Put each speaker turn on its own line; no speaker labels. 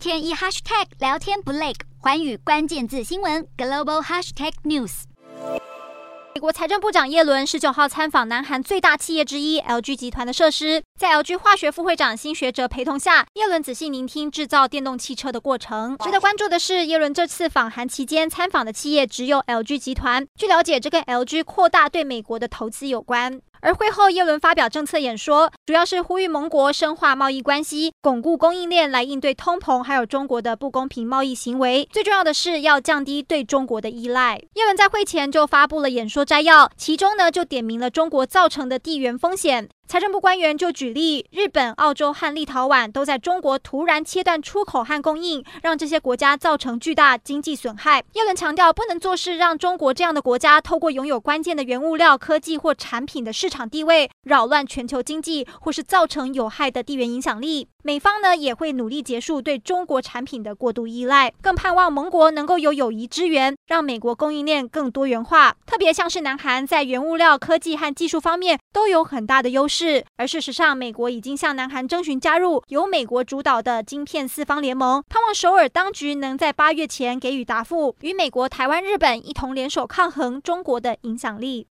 天一 hashtag 聊天不累，环宇关键字新闻 global hashtag news。美国财政部长耶伦十九号参访南韩最大企业之一 LG 集团的设施，在 LG 化学副会长新学者陪同下，耶伦仔细聆听制造电动汽车的过程。值得关注的是，耶伦这次访韩期间参访的企业只有 LG 集团。据了解，这跟 LG 扩大对美国的投资有关。而会后，耶伦发表政策演说，主要是呼吁盟国深化贸易关系，巩固供应链，来应对通膨，还有中国的不公平贸易行为。最重要的是要降低对中国的依赖。耶伦在会前就发布了演说摘要，其中呢就点明了中国造成的地缘风险。财政部官员就举例，日本、澳洲和立陶宛都在中国突然切断出口和供应，让这些国家造成巨大经济损害。耶伦强调，不能做事让中国这样的国家透过拥有关键的原物料、科技或产品的市场地位，扰乱全球经济，或是造成有害的地缘影响力。美方呢也会努力结束对中国产品的过度依赖，更盼望盟国能够有友谊支援，让美国供应链更多元化。特别像是南韩在原物料、科技和技术方面都有很大的优势。是，而事实上，美国已经向南韩征询加入由美国主导的晶片四方联盟，盼望首尔当局能在八月前给予答复，与美国、台湾、日本一同联手抗衡中国的影响力。